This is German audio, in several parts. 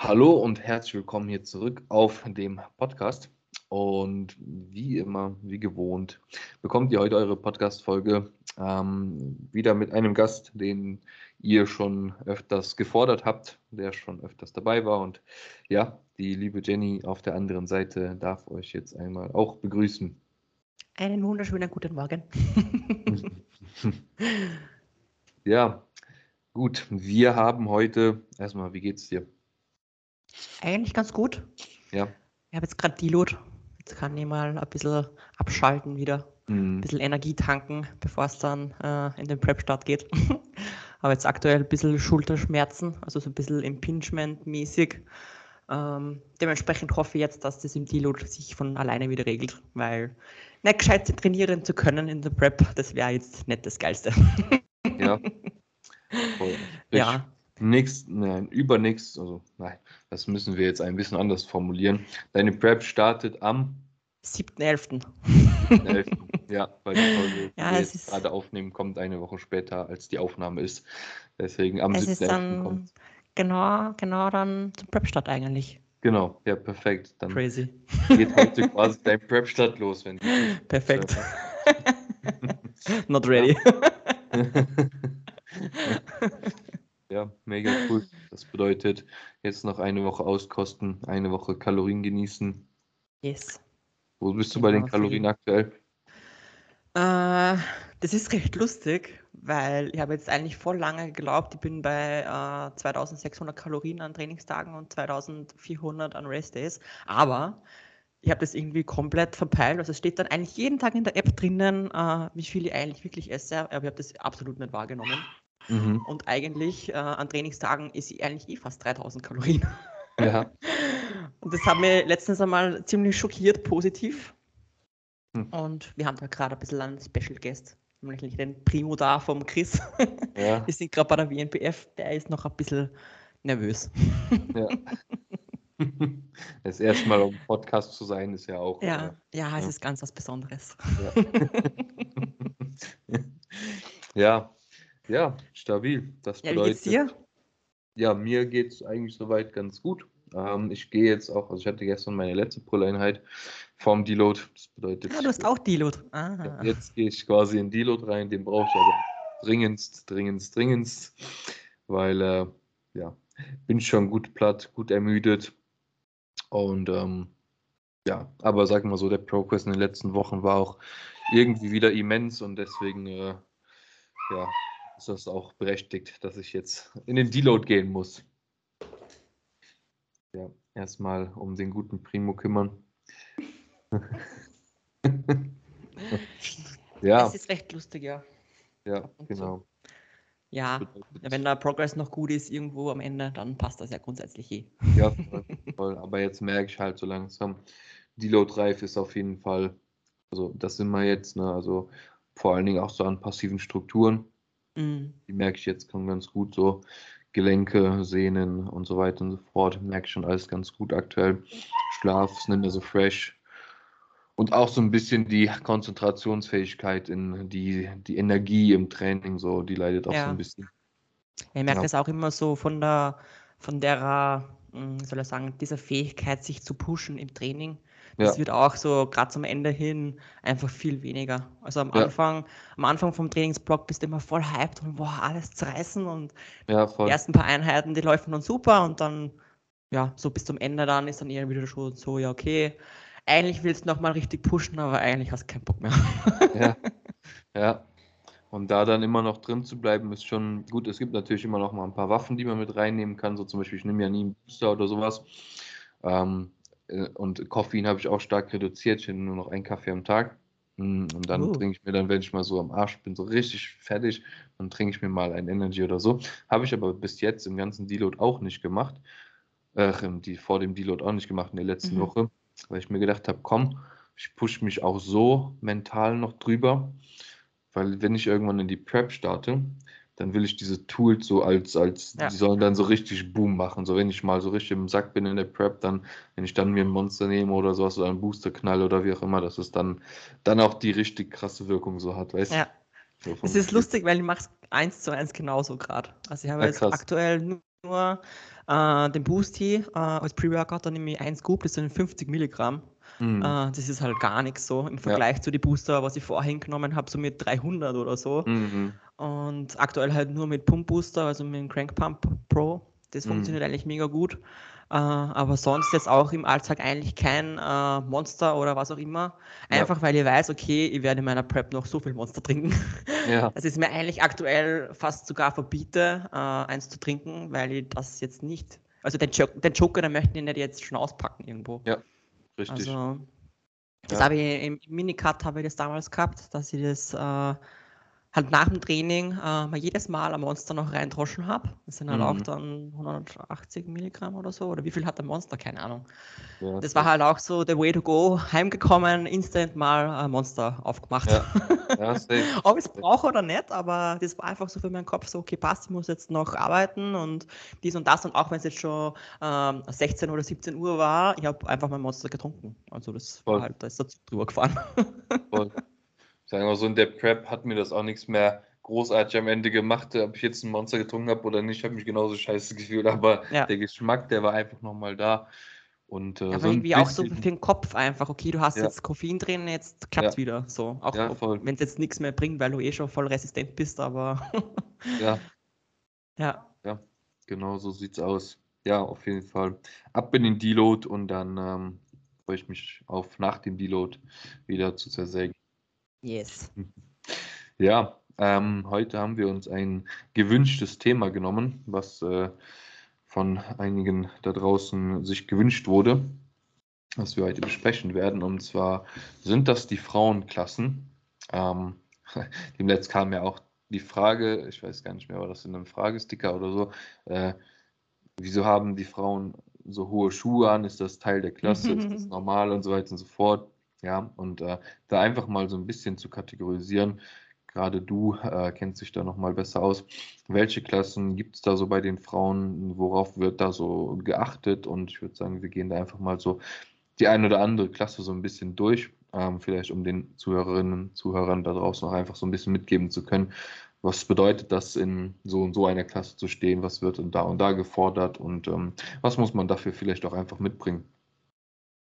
Hallo und herzlich willkommen hier zurück auf dem Podcast. Und wie immer, wie gewohnt, bekommt ihr heute eure Podcast-Folge ähm, wieder mit einem Gast, den ihr schon öfters gefordert habt, der schon öfters dabei war. Und ja, die liebe Jenny auf der anderen Seite darf euch jetzt einmal auch begrüßen. Einen wunderschönen guten Morgen. ja, gut. Wir haben heute, erstmal, wie geht's dir? Eigentlich ganz gut. Ja. Ich habe jetzt gerade Deload. Jetzt kann ich mal ein bisschen abschalten wieder. Ein Mhm. bisschen Energie tanken, bevor es dann äh, in den Prep-Start geht. Aber jetzt aktuell ein bisschen Schulterschmerzen, also so ein bisschen Impingement-mäßig. Ähm, dementsprechend hoffe ich jetzt, dass das im Deload sich von alleine wieder regelt, weil nicht gescheit trainieren zu können in der Prep, das wäre jetzt nicht das Geilste. Ja. Voll. Ja, Nächst, nein, übernächst, also nein, das müssen wir jetzt ein bisschen anders formulieren. Deine Prep startet am 7.11. 11. ja, weil die Folge, die Ja, wir jetzt ist- gerade aufnehmen, kommt eine Woche später, als die Aufnahme ist. Deswegen am Es ist 7.11. dann kommt. genau, genau dann zum Prep-Start eigentlich. Genau, ja, perfekt. Dann Crazy. geht heute quasi dein Prep-Start los, wenn die Perfekt. Not ready. Mega cool. Das bedeutet, jetzt noch eine Woche auskosten, eine Woche Kalorien genießen. Yes. Wo bist du bei den Genau, Kalorien aktuell? Äh, das ist recht lustig, weil ich habe jetzt eigentlich voll lange geglaubt, ich bin bei äh, 2600 Kalorien an Trainingstagen und 2400 an Restdays. Aber ich habe das irgendwie komplett verpeilt. Also es steht dann eigentlich jeden Tag in der App drinnen, äh, wie viel ich eigentlich wirklich esse. Aber ich habe das absolut nicht wahrgenommen. Mhm. Und eigentlich äh, an Trainingstagen ist ich eigentlich eh fast 3000 Kalorien. Ja. Und das hat mich letztens einmal ziemlich schockiert, positiv. Hm. Und wir haben da gerade ein bisschen einen Special Guest, nämlich den Primo da vom Chris. Ja, Wir sind gerade bei der WNPF, der ist noch ein bisschen nervös. ja. Das erste Mal dem Podcast zu sein, ist ja auch. Ja, ja, es Ja. ist ganz was Besonderes. Äh, ja. Ja, stabil. Das Ja, wie geht's bedeutet. dir? Ja, mir geht es eigentlich soweit ganz gut. Ähm, ich gehe jetzt auch, also ich hatte gestern meine letzte Pull-Einheit vom Deload. Das bedeutet, Ja, du hast auch Deload. ja, Ah. jetzt gehe ich quasi in Deload rein. Den brauche ich aber dringendst, dringendst, dringendst, weil äh, ja, bin schon gut platt, gut ermüdet. Und ähm, ja, aber sag mal so, der Progress in den letzten Wochen war auch irgendwie wieder immens und deswegen äh, ja, ist das auch berechtigt, dass ich jetzt in den Deload gehen muss. Ja, erstmal um den guten Primo kümmern. ja, Es ist recht lustig, ja. ja, genau. Ja, wenn der Progress noch gut ist irgendwo am Ende, dann passt das ja grundsätzlich eh. Ja, voll. Aber jetzt merke ich halt so langsam, Deload-reif ist auf jeden Fall, also das sind wir jetzt, ne? Also vor allen Dingen auch so an passiven Strukturen. Mm. Die merke ich jetzt schon ganz gut, so Gelenke, Sehnen und so weiter und so fort. Merke ich schon alles ganz gut aktuell. Schlaf ist nicht mehr so fresh. Und auch so ein bisschen die Konzentrationsfähigkeit in die, die Energie im Training, so, die leidet auch so Ja. ein bisschen. Ich merke Ja. das auch immer so von der, von der, wie soll ich sagen, dieser Fähigkeit, sich zu pushen im Training. Ja. wird auch so gerade zum Ende hin einfach viel weniger. Also am Ja. Anfang, am Anfang vom Trainingsblock bist du immer voll hyped und boah, alles zerreißen und Ja, die ersten paar Einheiten, die laufen dann super und dann, ja, so bis zum Ende dann ist dann eher wieder schon so, ja, okay, eigentlich willst du nochmal richtig pushen, aber eigentlich hast du keinen Bock mehr. Ja, ja. Und da dann immer noch drin zu bleiben, ist schon gut. Es gibt natürlich immer noch mal ein paar Waffen, die man mit reinnehmen kann. So zum Beispiel, ich nehme ja nie einen Booster oder sowas. Ähm, äh, und Koffein habe ich auch stark reduziert. Ich nehme nur noch einen Kaffee am Tag. Mm, Und dann Uh. trinke ich mir dann, wenn ich mal so am Arsch bin, so richtig fertig, dann trinke ich mir mal ein Energy oder so. Habe ich aber bis jetzt im ganzen Deload auch nicht gemacht. Äh, im- die, vor dem Deload auch nicht gemacht in der letzten Mhm. Woche, weil ich mir gedacht habe, komm, ich pushe mich auch so mental noch drüber, weil wenn ich irgendwann in die Prep starte, dann will ich diese Tools so als, als, Ja. die sollen dann so richtig Boom machen. So wenn ich mal so richtig im Sack bin in der Prep, dann, wenn ich dann mir ein Monster nehme oder sowas oder einen Booster knall oder wie auch immer, dass es dann, dann auch die richtig krasse Wirkung so hat, weißt du? Ja. So Es ist lustig, weil ich mache es eins zu eins genauso gerade. Also ich habe Ja, jetzt krass. aktuell nu- nur äh, den Boosty äh, als Pre-Workout, dann nehme ich 1 Scoop, das sind 50 Milligramm. Mhm. Äh, das ist halt gar nichts so im Vergleich ja. zu den Booster, was ich vorhin genommen habe, so mit 300 oder so. Mhm. Und aktuell halt nur mit Pump Booster, also mit dem Crank Pump Pro. Das mhm. funktioniert eigentlich mega gut. Äh, aber sonst jetzt auch im Alltag eigentlich kein äh, Monster oder was auch immer. Einfach ja. weil ich weiß, okay, ich werde in meiner Prep noch so viel Monster trinken. Ja. Das ist mir eigentlich aktuell fast sogar verbiete, äh, eins zu trinken, weil ich das jetzt nicht. Also den, Joker, den Joker, den möchten die nicht jetzt schon auspacken irgendwo. Ja, richtig. Also, das ja. habe ich im Minicut habe ich das damals gehabt, dass ich das äh, halt nach dem Training äh, mal jedes Mal ein Monster noch reindroschen habe. Das sind halt mhm. auch dann 180 Milligramm oder so. Oder wie viel hat der Monster? Keine Ahnung. Ja, das war halt auch so der Way to go. Heimgekommen, instant mal ein Monster aufgemacht. Ja. Ja, Ob ich es brauche oder nicht, aber das war einfach so für meinen Kopf so, okay, passt, ich muss jetzt noch arbeiten und dies und das. Und auch wenn es jetzt schon ähm, 16 oder 17 Uhr war, ich habe einfach mein Monster getrunken. Also das Voll. war halt, da ist der Zug drüber gefahren. Voll. Sagen wir so, in der Prep hat mir das auch nichts mehr großartig am Ende gemacht, ob ich jetzt ein Monster getrunken habe oder nicht, habe mich genauso scheiße gefühlt, aber ja. der Geschmack, der war einfach nochmal da. Und, äh, aber so irgendwie auch so für den Kopf einfach, okay, du hast ja. jetzt Koffein drin, jetzt klappt es ja. wieder. So, auch ja, wenn es jetzt nichts mehr bringt, weil du eh schon voll resistent bist, aber ja. ja. Ja, genau so sieht's aus. Ja, auf jeden Fall. Ab in den Deload und dann ähm, freue ich mich auf nach dem Deload wieder zu zersägen. Yes. Ja, ähm, heute haben wir uns ein gewünschtes Thema genommen, was äh, von einigen da draußen sich gewünscht wurde, was wir heute besprechen werden. Und zwar sind das die Frauenklassen. Ähm, dem Letzt kam ja auch die Frage, ich weiß gar nicht mehr, war das in einem Fragesticker oder so, äh, wieso haben die Frauen so hohe Schuhe an? Ist das Teil der Klasse? Ist das normal und so weiter und so fort? Ja, und äh, da einfach mal so ein bisschen zu kategorisieren. Gerade du äh, kennst dich da nochmal besser aus. Welche Klassen gibt es da so bei den Frauen? Worauf wird da so geachtet? Und ich würde sagen, wir gehen da einfach mal so die eine oder andere Klasse so ein bisschen durch. Ähm, vielleicht um den Zuhörerinnen und Zuhörern da draußen auch einfach so ein bisschen mitgeben zu können. Was bedeutet das, in so und so einer Klasse zu stehen? Was wird da und da gefordert? Und ähm, was muss man dafür vielleicht auch einfach mitbringen?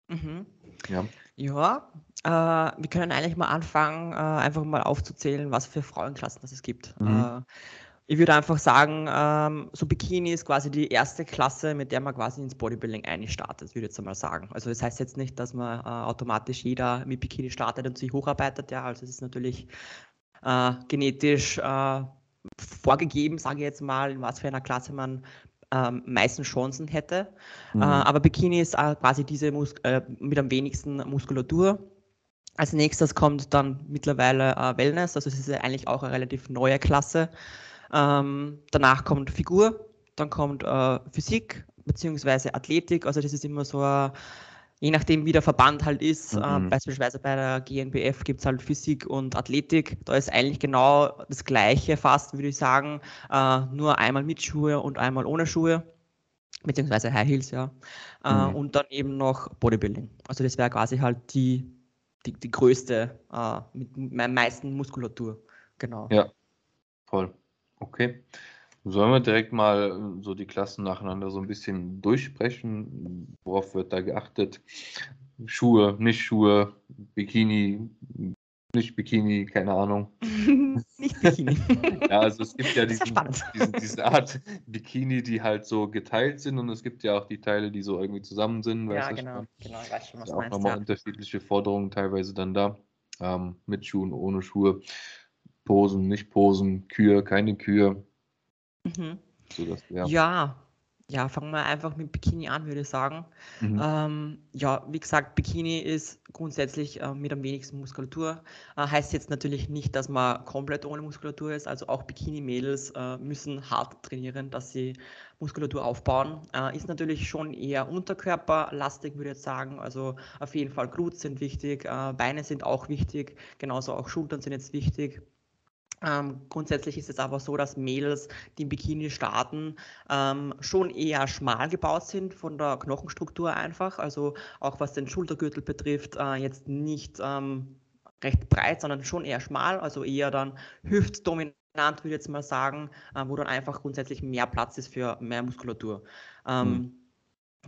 Mhm. Ja. Ja, äh, wir können eigentlich mal anfangen, äh, einfach mal aufzuzählen, was für Frauenklassen das es gibt. Mhm. Äh, ich würde einfach sagen, ähm, so Bikini ist quasi die erste Klasse, mit der man quasi ins Bodybuilding einstartet, würde ich jetzt einmal sagen. Also das heißt jetzt nicht, dass man äh, automatisch jeder mit Bikini startet und sich hocharbeitet, ja. Also es ist natürlich äh, genetisch äh, vorgegeben, sage ich jetzt mal, in was für einer Klasse man ähm, meisten Chancen hätte. Mhm. Äh, aber Bikini ist äh, quasi diese Mus äh, mit am wenigsten Muskulatur. Als nächstes kommt dann mittlerweile äh, Wellness, also es ist ja eigentlich auch eine relativ neue Klasse. Ähm, danach kommt Figur, dann kommt äh, Physik bzw. Athletik, also das ist immer so ein je nachdem, wie der Verband halt ist, mhm. äh, beispielsweise bei der GNBF gibt es halt Physik und Athletik. Da ist eigentlich genau das Gleiche fast, würde ich sagen, äh, nur einmal mit Schuhe und einmal ohne Schuhe, beziehungsweise High Heels, ja. Äh, mhm. Und dann eben noch Bodybuilding. Also das wäre quasi halt die, die, die größte, äh, mit meiner meisten Muskulatur. Genau. Ja, voll. Okay. Sollen wir direkt mal äh, so die Klassen nacheinander so ein bisschen durchsprechen? Worauf wird da geachtet? Schuhe, nicht Schuhe, Bikini, nicht Bikini, keine Ahnung. nicht Bikini. ja, also es gibt ja diesen, diesen, diese Art Bikini, die halt so geteilt sind und es gibt ja auch die Teile, die so irgendwie zusammen sind. Ja, genau, genau, ich weiß schon, was du meinst. Auch nochmal ja. unterschiedliche Forderungen teilweise dann da. Ähm, mit Schuhen, ohne Schuhe, Posen, nicht Posen, Kühe, keine Kühe. Mhm. So dass, ja. ja, ja, fangen wir einfach mit Bikini an, würde ich sagen. Mhm. Ähm, ja, wie gesagt, Bikini ist grundsätzlich äh, mit am wenigsten Muskulatur. Äh, heißt jetzt natürlich nicht, dass man komplett ohne Muskulatur ist. Also auch Bikini-Mädels äh, müssen hart trainieren, dass sie Muskulatur aufbauen. Äh, ist natürlich schon eher unterkörperlastig, würde ich jetzt sagen. Also auf jeden Fall Glutes sind wichtig, äh, Beine sind auch wichtig, genauso auch Schultern sind jetzt wichtig. Ähm, grundsätzlich ist es aber so, dass Mädels, die im Bikini starten, ähm, schon eher schmal gebaut sind von der Knochenstruktur einfach. Also auch was den Schultergürtel betrifft, äh, jetzt nicht ähm, recht breit, sondern schon eher schmal, also eher dann hüftdominant würde ich jetzt mal sagen, äh, wo dann einfach grundsätzlich mehr Platz ist für mehr Muskulatur. Mhm.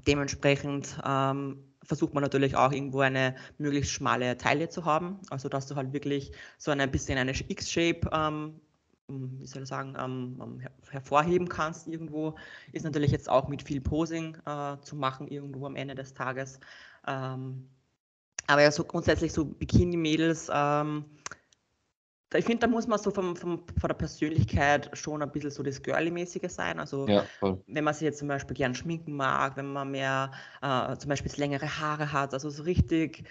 Dementsprechend ähm, versucht man natürlich auch irgendwo eine möglichst schmale Taille zu haben, also dass du halt wirklich so ein bisschen eine X-Shape ähm, wie soll ich sagen, ähm, hervorheben kannst irgendwo, ist natürlich jetzt auch mit viel Posing äh, zu machen irgendwo am Ende des Tages. Ähm, aber ja, so grundsätzlich so Bikini-Mädels, ähm, ich finde, da muss man so vom, vom, von der Persönlichkeit schon ein bisschen so das Girly-mäßige sein. Also ja, wenn man sich jetzt zum Beispiel gern schminken mag, wenn man mehr äh, zum Beispiel längere Haare hat, also so richtig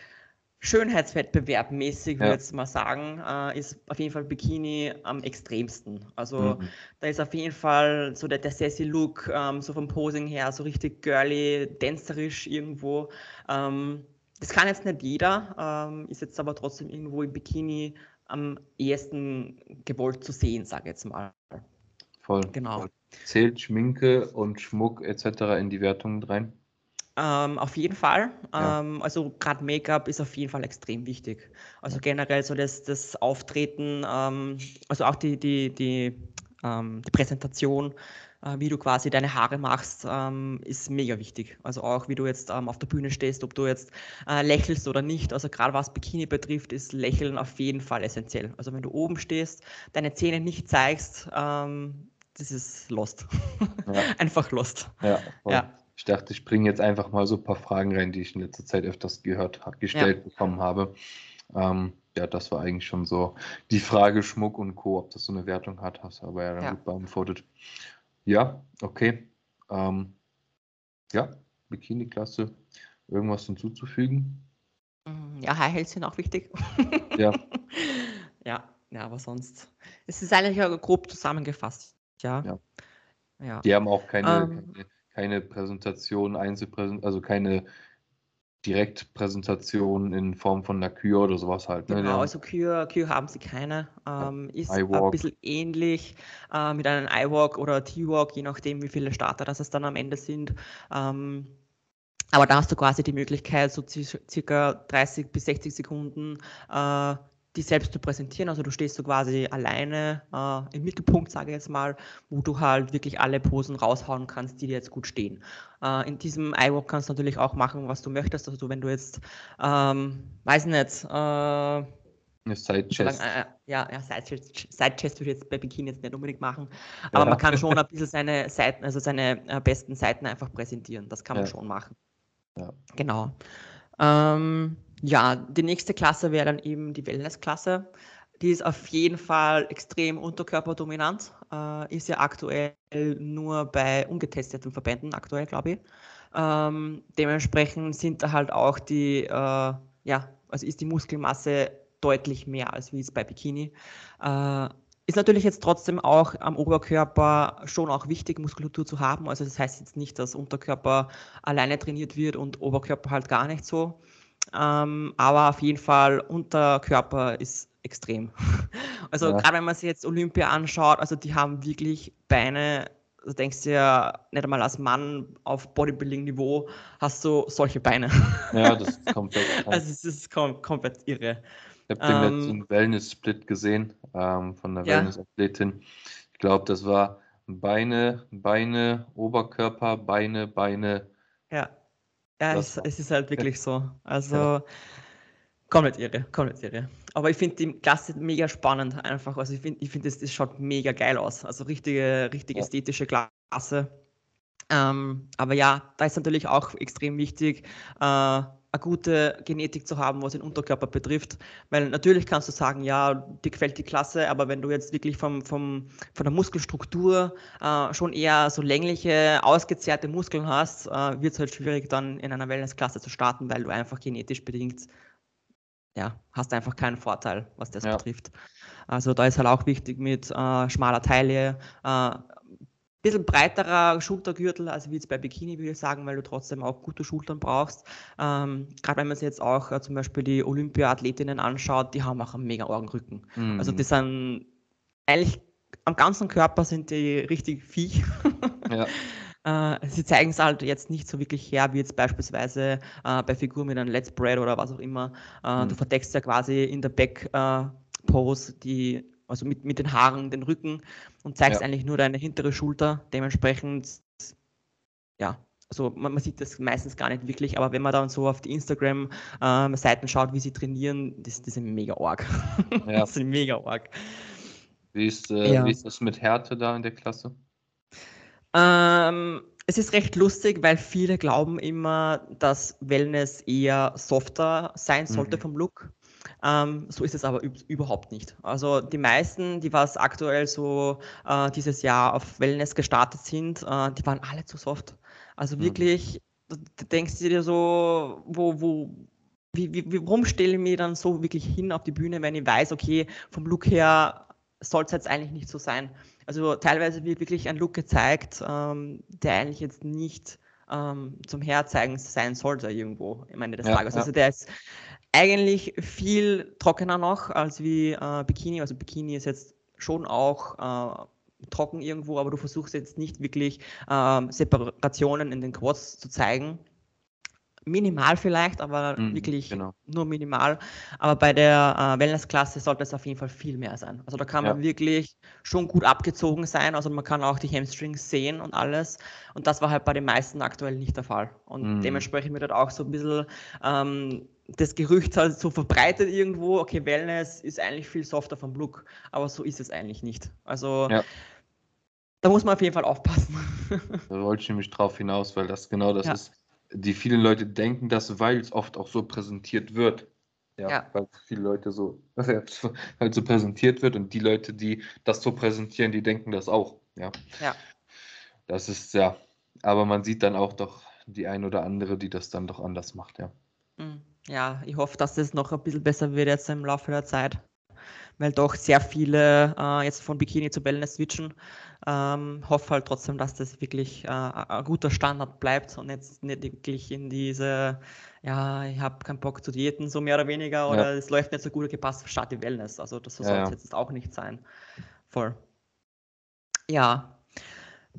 Schönheitswettbewerb mäßig, würde ich mal sagen, äh, ist auf jeden Fall Bikini am extremsten. Also mhm. da ist auf jeden Fall so der, der sassy Look, ähm, so vom Posing her, so richtig girly, dancerisch irgendwo. Ähm, das kann jetzt nicht jeder, ähm, ist jetzt aber trotzdem irgendwo im Bikini am ehesten gewollt zu sehen, sage ich jetzt mal. Voll. Genau. Zählt Schminke und Schmuck etc. in die Wertung rein? Ähm, auf jeden Fall. Ja. Ähm, also gerade Make-up ist auf jeden Fall extrem wichtig. Also generell so das, das Auftreten, ähm, also auch die, die, die, ähm, die Präsentation, wie du quasi deine Haare machst, ähm, ist mega wichtig. Also auch wie du jetzt ähm, auf der Bühne stehst, ob du jetzt äh, lächelst oder nicht. Also gerade was Bikini betrifft, ist Lächeln auf jeden Fall essentiell. Also wenn du oben stehst, deine Zähne nicht zeigst, das ist lost. Ja. Einfach lost. Ja, ja. Ich dachte, ich bringe jetzt einfach mal so ein paar Fragen rein, die ich in letzter Zeit öfters gehört, gestellt ja. bekommen habe. Ähm, ja, das war eigentlich schon so die Frage Schmuck und Co., ob das so eine Wertung hat, hast du aber ja dann ja. gut beantwortet. Ja, okay. Ähm, ja, Bikini-Klasse. Irgendwas hinzuzufügen? Mm, ja, High Heels sind auch wichtig. Ja. ja, ja, aber sonst. Es ist eigentlich grob zusammengefasst. Ja. ja. ja. Die haben auch keine, ähm, keine keine Präsentation, Einzelpräsentation, also keine Direktpräsentation in Form von einer Kür oder sowas halt. Ne? Genau, also Kür, Kür haben sie keine. Ähm, ist ein bisschen ähnlich äh, mit einem iWalk oder T-Walk, je nachdem, wie viele Starter das es dann am Ende sind. Ähm, aber da hast du quasi die Möglichkeit, so circa 30 bis 60 Sekunden äh, die selbst zu präsentieren. Also du stehst so quasi alleine äh, im Mittelpunkt, sage ich jetzt mal, wo du halt wirklich alle Posen raushauen kannst, die dir jetzt gut stehen. Äh, in diesem iWalk kannst du natürlich auch machen, was du möchtest. Also wenn du jetzt, ähm, weiß nicht, äh, Side-Chest. Äh, ja, ja Side-Chest Side würde ich jetzt bei Bikini jetzt nicht unbedingt machen. Aber ja. man kann schon ein bisschen seine Seiten, also seine äh, besten Seiten einfach präsentieren. Das kann man ja. schon machen. Ja. Genau. Ähm, ja, die nächste Klasse wäre dann eben die Wellness-Klasse. Die ist auf jeden Fall extrem unterkörperdominant, äh, ist ja aktuell nur bei ungetesteten Verbänden, aktuell glaube ich. Ähm, dementsprechend sind da halt auch die, äh, ja, also ist die Muskelmasse deutlich mehr als wie es bei Bikini. Äh, ist natürlich jetzt trotzdem auch am Oberkörper schon auch wichtig, Muskulatur zu haben. Also das heißt jetzt nicht, dass Unterkörper alleine trainiert wird und Oberkörper halt gar nicht so. Ähm, aber auf jeden Fall Unterkörper ist extrem. Also ja. gerade wenn man sich jetzt Olympia anschaut, also die haben wirklich Beine, du denkst dir ja nicht einmal als Mann auf Bodybuilding-Niveau hast du solche Beine. Ja, das ist komplett. also es ist kom komplett irre. Ich habe den ähm, letzten Wellness-Split gesehen ähm, von der ja. Wellness-Athletin. Ich glaube, das war Beine, Beine, Oberkörper, Beine, Beine. Ja. Ja, es, es, ist halt wirklich so. Also ja. komplett irre, komplett irre. Aber ich finde die Klasse mega spannend einfach. Also ich finde, ich find, das, das schaut mega geil aus. Also richtige, richtig ja. ästhetische Klasse. Ähm, aber ja, da ist natürlich auch extrem wichtig, äh, eine gute Genetik zu haben, was den Unterkörper betrifft. Weil natürlich kannst du sagen, ja, dir gefällt die Klasse, aber wenn du jetzt wirklich vom, vom, von der Muskelstruktur äh, schon eher so längliche, ausgezehrte Muskeln hast, äh, wird es halt schwierig, dann in einer Wellnessklasse zu starten, weil du einfach genetisch bedingt, ja, hast einfach keinen Vorteil, was das ja. betrifft. Also da ist halt auch wichtig mit äh, schmaler Taille, äh, bisschen breiterer Schultergürtel, also wie jetzt bei Bikini, würde ich sagen, weil du trotzdem auch gute Schultern brauchst. Ähm, Gerade wenn man sich jetzt auch äh, zum Beispiel die Olympia-Athletinnen anschaut, die haben auch einen mega Augenrücken. Mhm. Also die sind eigentlich am ganzen Körper sind die richtig Viech. Ja. Äh, sie zeigen es halt jetzt nicht so wirklich her, wie jetzt beispielsweise äh, bei Figuren mit einem Let's Bread oder was auch immer. Äh, mhm. Du verdeckst ja quasi in der Back-Pose die also mit, mit den Haaren, den Rücken und zeigst Ja. eigentlich nur deine hintere Schulter. Dementsprechend, ja, also man, man sieht das meistens gar nicht wirklich, aber wenn man dann so auf die Instagram-Seiten schaut, wie sie trainieren, das, das sind mega arg. Ja. Das sind mega arg. Wie ist, äh, Ja. wie ist das mit Härte da in der Klasse? Ähm, es ist recht lustig, weil viele glauben immer, dass Wellness eher softer sein sollte Mhm. vom Look. Ähm, so ist es aber üb überhaupt nicht. Also die meisten, die was aktuell so äh, dieses Jahr auf Wellness gestartet sind, äh, die waren alle zu soft. Also Mhm. wirklich, du, du denkst dir so, wo, wo, wie, wie, warum stelle ich mich dann so wirklich hin auf die Bühne, wenn ich weiß, okay, vom Look her soll es jetzt eigentlich nicht so sein. Also teilweise wird wirklich ein Look gezeigt, ähm, der eigentlich jetzt nicht ähm, zum Herzeigen sein sollte irgendwo am Ende des Ja, Tages. ja. Also der ist eigentlich viel trockener noch als wie äh, Bikini. Also Bikini ist jetzt schon auch äh, trocken irgendwo, aber du versuchst jetzt nicht wirklich ähm, Separationen in den Quads zu zeigen. Minimal vielleicht, aber Mhm, wirklich genau. nur minimal. Aber bei der äh, Wellness-Klasse sollte es auf jeden Fall viel mehr sein. Also da kann man Ja. wirklich schon gut abgezogen sein. Also man kann auch die Hamstrings sehen und alles. Und das war halt bei den meisten aktuell nicht der Fall. Und Mhm. dementsprechend wird halt auch so ein bisschen ähm, das Gerücht halt so verbreitet irgendwo, okay, Wellness ist eigentlich viel softer vom Look, aber so ist es eigentlich nicht. Also Ja. da muss man auf jeden Fall aufpassen. Da wollte ich nämlich drauf hinaus, weil das genau das Ja. ist. Die vielen Leute denken das, weil es oft auch so präsentiert wird. Ja, Ja. weil viele Leute so halt so präsentiert wird und die Leute, die das so präsentieren, die denken das auch. Ja. Ja. Das ist ja, aber man sieht dann auch doch die ein oder andere, die das dann doch anders macht, ja. Mm, Ja, ich hoffe, dass das noch ein bisschen besser wird jetzt im Laufe der Zeit, weil doch sehr viele äh, jetzt von Bikini zu Wellness switchen. Ähm, hoffe halt trotzdem, dass das wirklich äh, ein guter Standard bleibt und jetzt nicht wirklich in diese, ja, ich habe keinen Bock zu diäten, so mehr oder weniger, oder es läuft nicht so gut, gepasst, start die Wellness. Also das so Ja, soll ja. es jetzt auch nicht sein. Voll. Ja.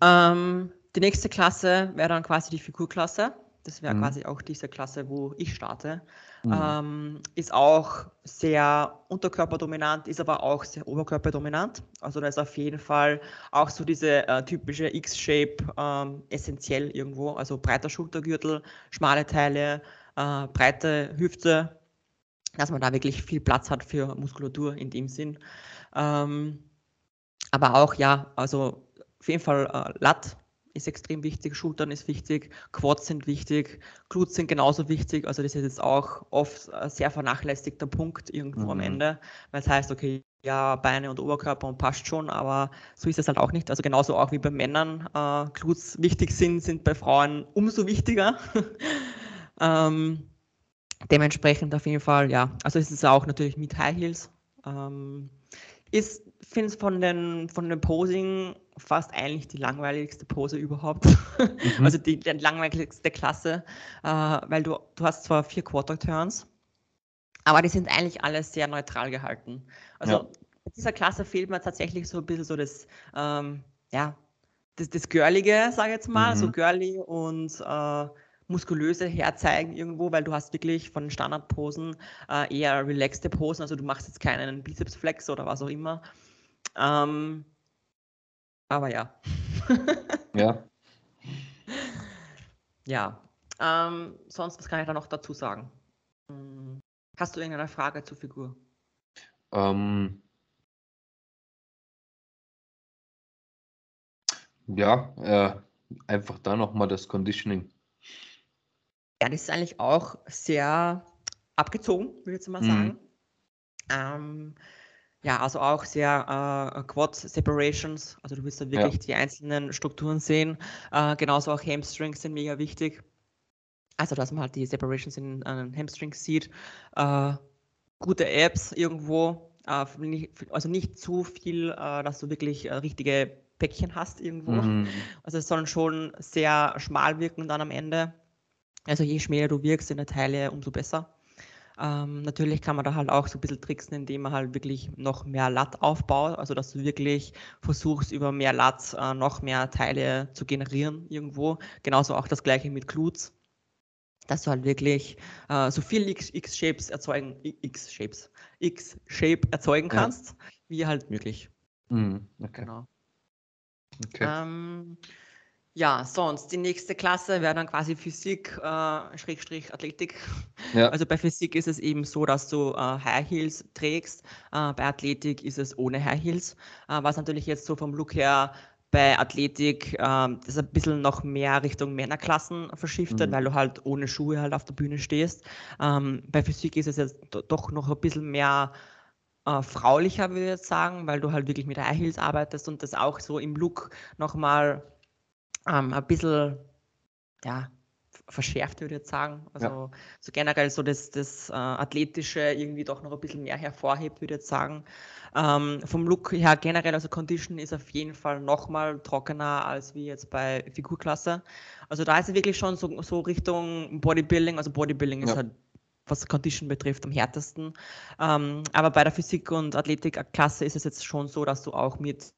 Ähm, die nächste Klasse wäre dann quasi die Figurklasse. Das wäre Mhm. quasi auch diese Klasse, wo ich starte. Mhm. Ähm, ist auch sehr unterkörperdominant, ist aber auch sehr oberkörperdominant. Also da ist auf jeden Fall auch so diese äh, typische X-Shape ähm, essentiell irgendwo. Also breiter Schultergürtel, schmale Teile, äh, breite Hüfte, dass man da wirklich viel Platz hat für Muskulatur in dem Sinn. Ähm, aber auch, ja, also auf jeden Fall äh, Lat ist extrem wichtig, Schultern ist wichtig, Quads sind wichtig, Glutes sind genauso wichtig. Also das ist jetzt auch oft ein sehr vernachlässigter Punkt irgendwo am Mhm. Ende, weil es heißt, okay, ja, Beine und Oberkörper und passt schon, aber so ist es halt auch nicht. Also genauso auch wie bei Männern äh, Glutes wichtig sind, sind bei Frauen umso wichtiger. ähm, dementsprechend auf jeden Fall, ja. Also es ist auch natürlich mit High Heels. Ähm, ist, finde ich, von den, von dem Posing fast eigentlich die langweiligste Pose überhaupt. Mhm. Also die, die langweiligste Klasse, äh, weil du, du hast zwar vier Quarter Turns, aber die sind eigentlich alle sehr neutral gehalten. Also Ja. in dieser Klasse fehlt mir tatsächlich so ein bisschen so das, ähm, ja, das, das Girlige, sage ich jetzt mal, so Mhm. girly und äh, muskulöse herzeigen irgendwo, weil du hast wirklich von Standardposen äh, eher relaxte Posen, also du machst jetzt keinen Bizepsflex oder was auch immer. Ähm, aber ja. Ja. Ja. Ähm, sonst, was kann ich da noch dazu sagen? Hm, Hast du irgendeine Frage zur Figur? Ähm, ja, äh, einfach da nochmal das Conditioning. Ja, das ist eigentlich auch sehr abgezogen, würde ich jetzt mal Mhm. sagen. Ähm, ja, also auch sehr äh, Quad Separations, also du wirst da wirklich die einzelnen Strukturen sehen. Äh, genauso auch Hamstrings sind mega wichtig. Also, dass man halt die Separations in äh, Hamstrings sieht. Äh, gute Apps irgendwo, äh, also nicht zu viel, äh, dass du wirklich richtige Päckchen hast irgendwo. Mhm. Also es soll schon sehr schmal wirken dann am Ende. Also je schmäler du wirkst in der Teile, umso besser. Ähm, natürlich kann man da halt auch so ein bisschen tricksen, indem man halt wirklich noch mehr Lat aufbaut. Also dass du wirklich versuchst, über mehr Lat äh, noch mehr Teile zu generieren irgendwo. Genauso auch das gleiche mit Glutes. Dass du halt wirklich äh, so viel X- X-Shapes erzeugen, X-Shapes, X-Shape erzeugen Ja. kannst. wie halt möglich. Mhm, okay. Genau. Okay. Ähm, ja, sonst die nächste Klasse wäre dann quasi Physik, äh, Schrägstrich Athletik. Ja. Also bei Physik ist es eben so, dass du äh, High Heels trägst. Äh, bei Athletik ist es ohne High Heels, äh, was natürlich jetzt so vom Look her bei Athletik ähm, das ein bisschen noch mehr Richtung Männerklassen verschiftet, mhm. weil du halt ohne Schuhe halt auf der Bühne stehst. Ähm, bei Physik ist es jetzt doch noch ein bisschen mehr äh, fraulicher, würde ich jetzt sagen, weil du halt wirklich mit High Heels arbeitest und das auch so im Look nochmal ähm, ein bisschen, ja, verschärft, würde ich jetzt sagen. Also ja. so generell so das, das äh, Athletische irgendwie doch noch ein bisschen mehr hervorhebt, würde ich jetzt sagen. Ähm, vom Look her generell, also Condition ist auf jeden Fall nochmal trockener als wie jetzt bei Figurklasse. Also da ist es wirklich schon so, so Richtung Bodybuilding, also Bodybuilding ja. ist halt was Condition betrifft, am härtesten. Ähm, aber bei der Physik- und Athletikklasse ist es jetzt schon so, dass du auch mit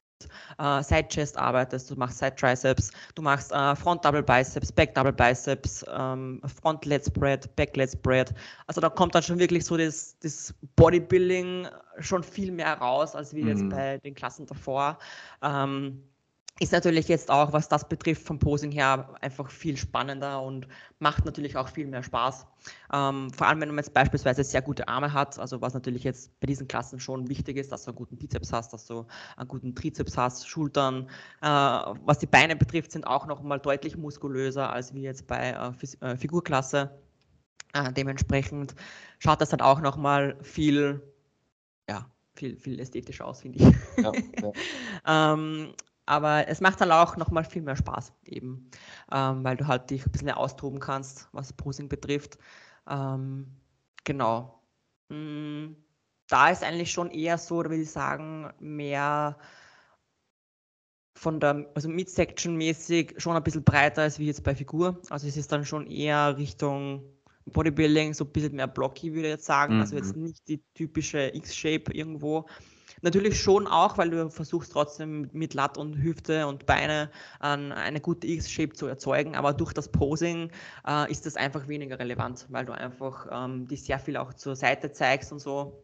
äh, Side Chest arbeitest, du machst Side Triceps, du machst äh, Front Double Biceps, Back Double Biceps, ähm, Front Leg Spread, Back Leg Spread. Also da kommt dann schon wirklich so das, das Bodybuilding schon viel mehr raus, als wie mhm. jetzt bei den Klassen davor. Ähm, ist natürlich jetzt auch, was das betrifft, vom Posing her einfach viel spannender und macht natürlich auch viel mehr Spaß. Ähm, vor allem, wenn man jetzt beispielsweise sehr gute Arme hat, also was natürlich jetzt bei diesen Klassen schon wichtig ist, dass du einen guten Bizeps hast, dass du einen guten Trizeps hast, Schultern. Äh, was die Beine betrifft, sind auch noch mal deutlich muskulöser als wie jetzt bei äh, äh, Figurklasse. Äh, dementsprechend schaut das halt auch noch mal viel, ja, viel, viel ästhetischer aus, finde ich. Ja, ja. ähm, aber es macht dann auch nochmal viel mehr Spaß eben, ähm, weil du halt dich ein bisschen austoben kannst, was Posing betrifft. Ähm, genau. Mm, da ist eigentlich schon eher so, würde ich sagen, mehr von der, also Midsection-mäßig schon ein bisschen breiter als wie jetzt bei Figur. Also es ist dann schon eher Richtung Bodybuilding, so ein bisschen mehr blocky, würde ich jetzt sagen. Mhm. Also jetzt mhm. nicht die typische X-Shape irgendwo, Natürlich schon auch, weil du versuchst trotzdem mit Lat und Hüfte und Beine ähm, eine gute X-Shape zu erzeugen, aber durch das Posing äh, ist das einfach weniger relevant, weil du einfach ähm, dich sehr viel auch zur Seite zeigst und so.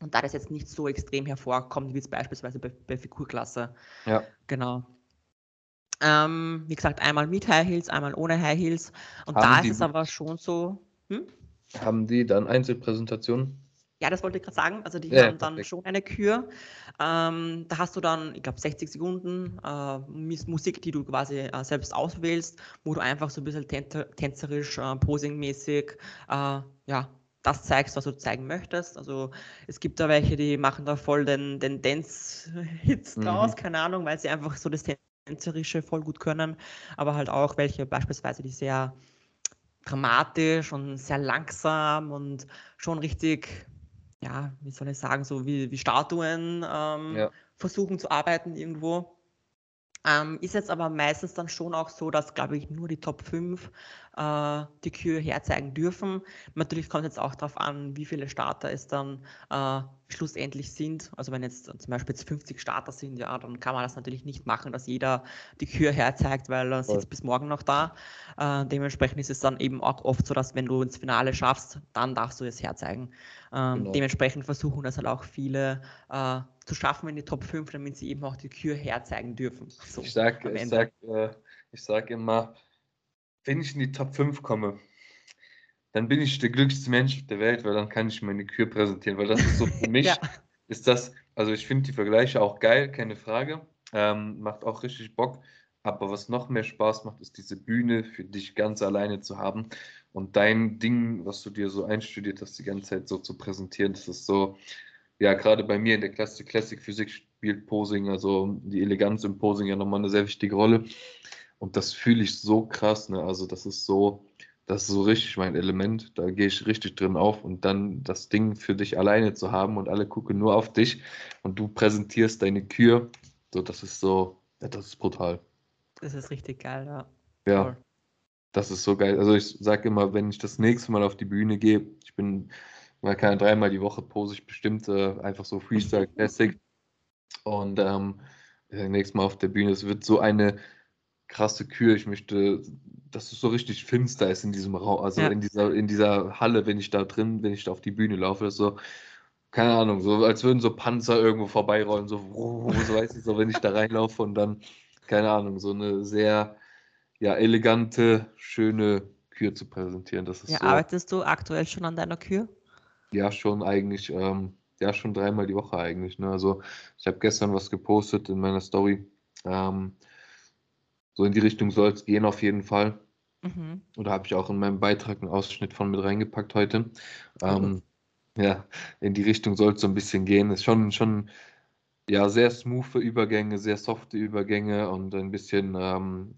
Und da das jetzt nicht so extrem hervorkommt, wie es beispielsweise bei, bei Figurklasse. Ja. Genau. Ähm, wie gesagt, einmal mit High Heels, einmal ohne High Heels. Und haben da ist es aber schon so. Hm? Haben die dann Einzelpräsentationen? Ja, das wollte ich gerade sagen. Also die ja, haben dann perfekt. schon eine Kür. Ähm, da hast du dann, ich glaube, 60 Sekunden äh, Musik, die du quasi äh, selbst auswählst, wo du einfach so ein bisschen tänzerisch, äh, posingmäßig, äh, ja, das zeigst, was du zeigen möchtest. Also es gibt da welche, die machen da voll den, den Dance-Hits draus, mhm. keine Ahnung, weil sie einfach so das Tänzerische voll gut können. Aber halt auch welche beispielsweise, die sehr dramatisch und sehr langsam und schon richtig ja, wie soll ich sagen, so wie, wie Statuen ähm, ja. versuchen zu arbeiten irgendwo. Ähm, ist jetzt aber meistens dann schon auch so, dass, glaube ich, nur die Top 5 äh, die Kür herzeigen dürfen. Natürlich kommt es jetzt auch darauf an, wie viele Starter es dann äh, schlussendlich sind. Also wenn jetzt zum Beispiel jetzt 50 Starter sind, ja, dann kann man das natürlich nicht machen, dass jeder die Kür herzeigt, weil er sitzt bis morgen noch da. Äh, dementsprechend ist es dann eben auch oft so, dass wenn du ins Finale schaffst, dann darfst du es herzeigen. Ähm, genau. Dementsprechend versuchen das halt auch viele äh, zu schaffen in die Top 5, damit sie eben auch die Kür herzeigen dürfen. So, ich sage sag, äh, sag immer, wenn ich in die Top 5 komme, dann bin ich der glücklichste Mensch der Welt, weil dann kann ich meine Kür präsentieren, weil das ist so für mich, ja. ist das, also ich finde die Vergleiche auch geil, keine Frage, ähm, macht auch richtig Bock, aber was noch mehr Spaß macht, ist diese Bühne für dich ganz alleine zu haben und dein Ding, was du dir so einstudiert hast, die ganze Zeit so zu präsentieren, das ist so, ja, gerade bei mir in der Klasse Classic Physik spielt Posing, also die Eleganz im Posing ja nochmal eine sehr wichtige Rolle. Und das fühle ich so krass, ne? Also das ist so, das ist so richtig mein Element. Da gehe ich richtig drin auf und dann das Ding für dich alleine zu haben und alle gucken nur auf dich und du präsentierst deine Kür. So, das ist so, ja, das ist brutal. Das ist richtig geil, ja. Ja. Das ist so geil. Also ich sage immer, wenn ich das nächste Mal auf die Bühne gehe, ich bin, man kann dreimal die Woche pose ich bestimmt äh, einfach so Freestyle Classic. und ähm, nächstes Mal auf der Bühne, es wird so eine krasse Kühe. Ich möchte, dass es so richtig finster ist in diesem Raum, also ja. in dieser, in dieser Halle, wenn ich da drin, wenn ich da auf die Bühne laufe, so keine Ahnung, so als würden so Panzer irgendwo vorbeirollen, so, so weiß ich so, wenn ich da reinlaufe und dann, keine Ahnung, so eine sehr ja, elegante, schöne Kür zu präsentieren. Das ist Ja, so, arbeitest du aktuell schon an deiner Kür? ja, schon eigentlich, ähm, ja, schon dreimal die Woche eigentlich. Ne? Also ich habe gestern was gepostet in meiner Story. Ähm, so in die Richtung soll es gehen auf jeden Fall. Mhm. Oder habe ich auch in meinem Beitrag einen Ausschnitt von mit reingepackt heute. Ähm, ja, in die Richtung soll es so ein bisschen gehen. Ist schon, schon ja, sehr smoothe Übergänge, sehr softe Übergänge und ein bisschen, ähm,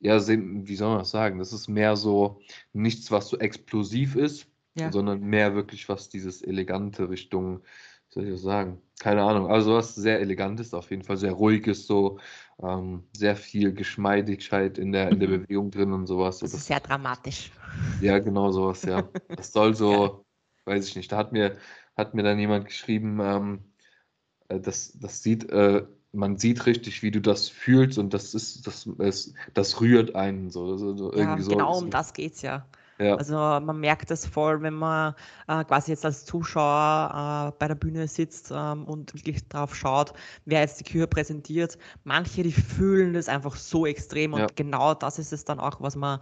ja, wie soll man das sagen? Das ist mehr so nichts, was so explosiv ist, Ja. sondern mehr wirklich was dieses elegante Richtung, wie soll ich das sagen? Keine Ahnung. Also was sehr elegantes auf jeden Fall, sehr ruhiges so, ähm, sehr viel Geschmeidigkeit in der, in der Mhm. Bewegung drin und sowas. So, Das das ist sehr dramatisch. ja, genau sowas, ja. Das soll so, weiß ich nicht, da hat mir, hat mir dann jemand geschrieben, ähm, äh, das, das sieht, äh, man sieht richtig, wie du das fühlst und das ist, das, es, das rührt einen so, so, Ja, irgendwie so. genau so, um das geht es ja. Ja, Also man merkt es voll, wenn man äh, quasi jetzt als Zuschauer äh, bei der Bühne sitzt ähm, und wirklich drauf schaut, wer jetzt die Kür präsentiert. Manche, die fühlen das einfach so extrem und Ja. genau das ist es dann auch, was man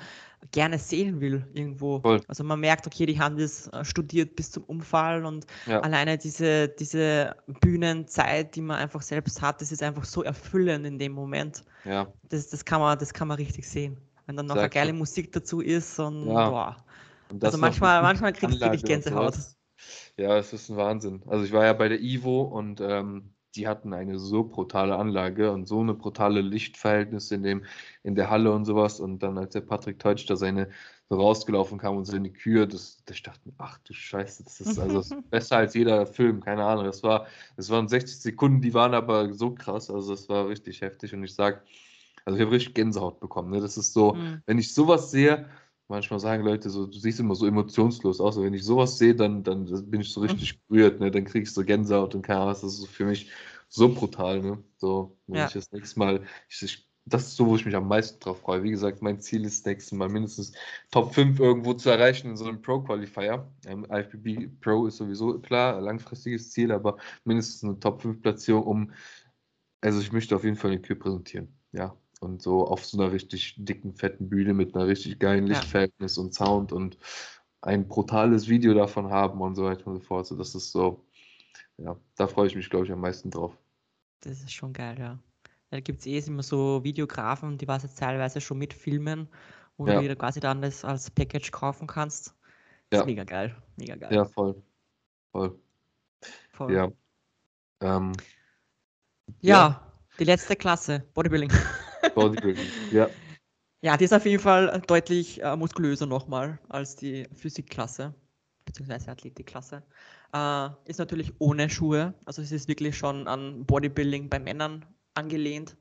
gerne sehen will irgendwo. Voll. Also man merkt, okay, die haben das äh, studiert bis zum Umfall und ja, alleine diese, diese Bühnenzeit, die man einfach selbst hat, das ist einfach so erfüllend in dem Moment. ja, Das, das, kann, man, das kann man richtig sehen. Wenn dann noch eine geile Musik dazu ist und Ja. boah. und Also manchmal, manchmal kriege ich wirklich Gänsehaut. Ja, es ist ein Wahnsinn. Also ich war ja bei der Ivo und ähm, die hatten eine so brutale Anlage und so eine brutale Lichtverhältnis in dem, in der Halle und sowas. Und dann, als der Patrick Teutsch da seine so rausgelaufen kam und so in die Kür, das, das ich dachte mir, ach du Scheiße, das ist also das ist besser als jeder Film, keine Ahnung. Das war, das waren 60 Sekunden, die waren aber so krass, also das war richtig heftig. Und ich sag, also ich habe richtig Gänsehaut bekommen. Ne? Das ist so, Mhm. wenn ich sowas sehe, manchmal sagen Leute so, du siehst immer so emotionslos aus, aber wenn ich sowas sehe, dann, dann bin ich so richtig berührt, ne? Dann kriege ich so Gänsehaut und keine Ahnung, was, das ist für mich so brutal, ne? So, wenn Ja. ich das nächste Mal, ich, ich, das ist so, wo ich mich am meisten drauf freue. Wie gesagt, mein Ziel ist das nächste Mal mindestens Top 5 irgendwo zu erreichen in so einem Pro-Qualifier. Ähm, IFBB Pro ist sowieso klar, langfristiges Ziel, aber mindestens eine Top 5 Platzierung, um, also ich möchte auf jeden Fall eine Kür präsentieren, ja. Und so auf so einer richtig dicken, fetten Bühne mit einer richtig geilen Ja. Lichtverhältnis und Sound und ein brutales Video davon haben und so weiter und so fort. So, das ist so, ja, da freue ich mich, glaube ich, am meisten drauf. Das ist schon geil, ja. Da gibt es eh immer so Videografen, die was jetzt teilweise schon mitfilmen, wo Ja. du dir quasi dann das als Package kaufen kannst. Das Ja. ist mega geil. Mega geil. Ja, voll. Voll. Voll. Ja. Ähm, Ja, die letzte Klasse, Bodybuilding. Bodybuilding. Ja, Ja, die ist auf jeden Fall deutlich äh, muskulöser nochmal als die Physikklasse, beziehungsweise Athletikklasse. Äh, ist natürlich ohne Schuhe, also es ist wirklich schon an Bodybuilding bei Männern angelehnt,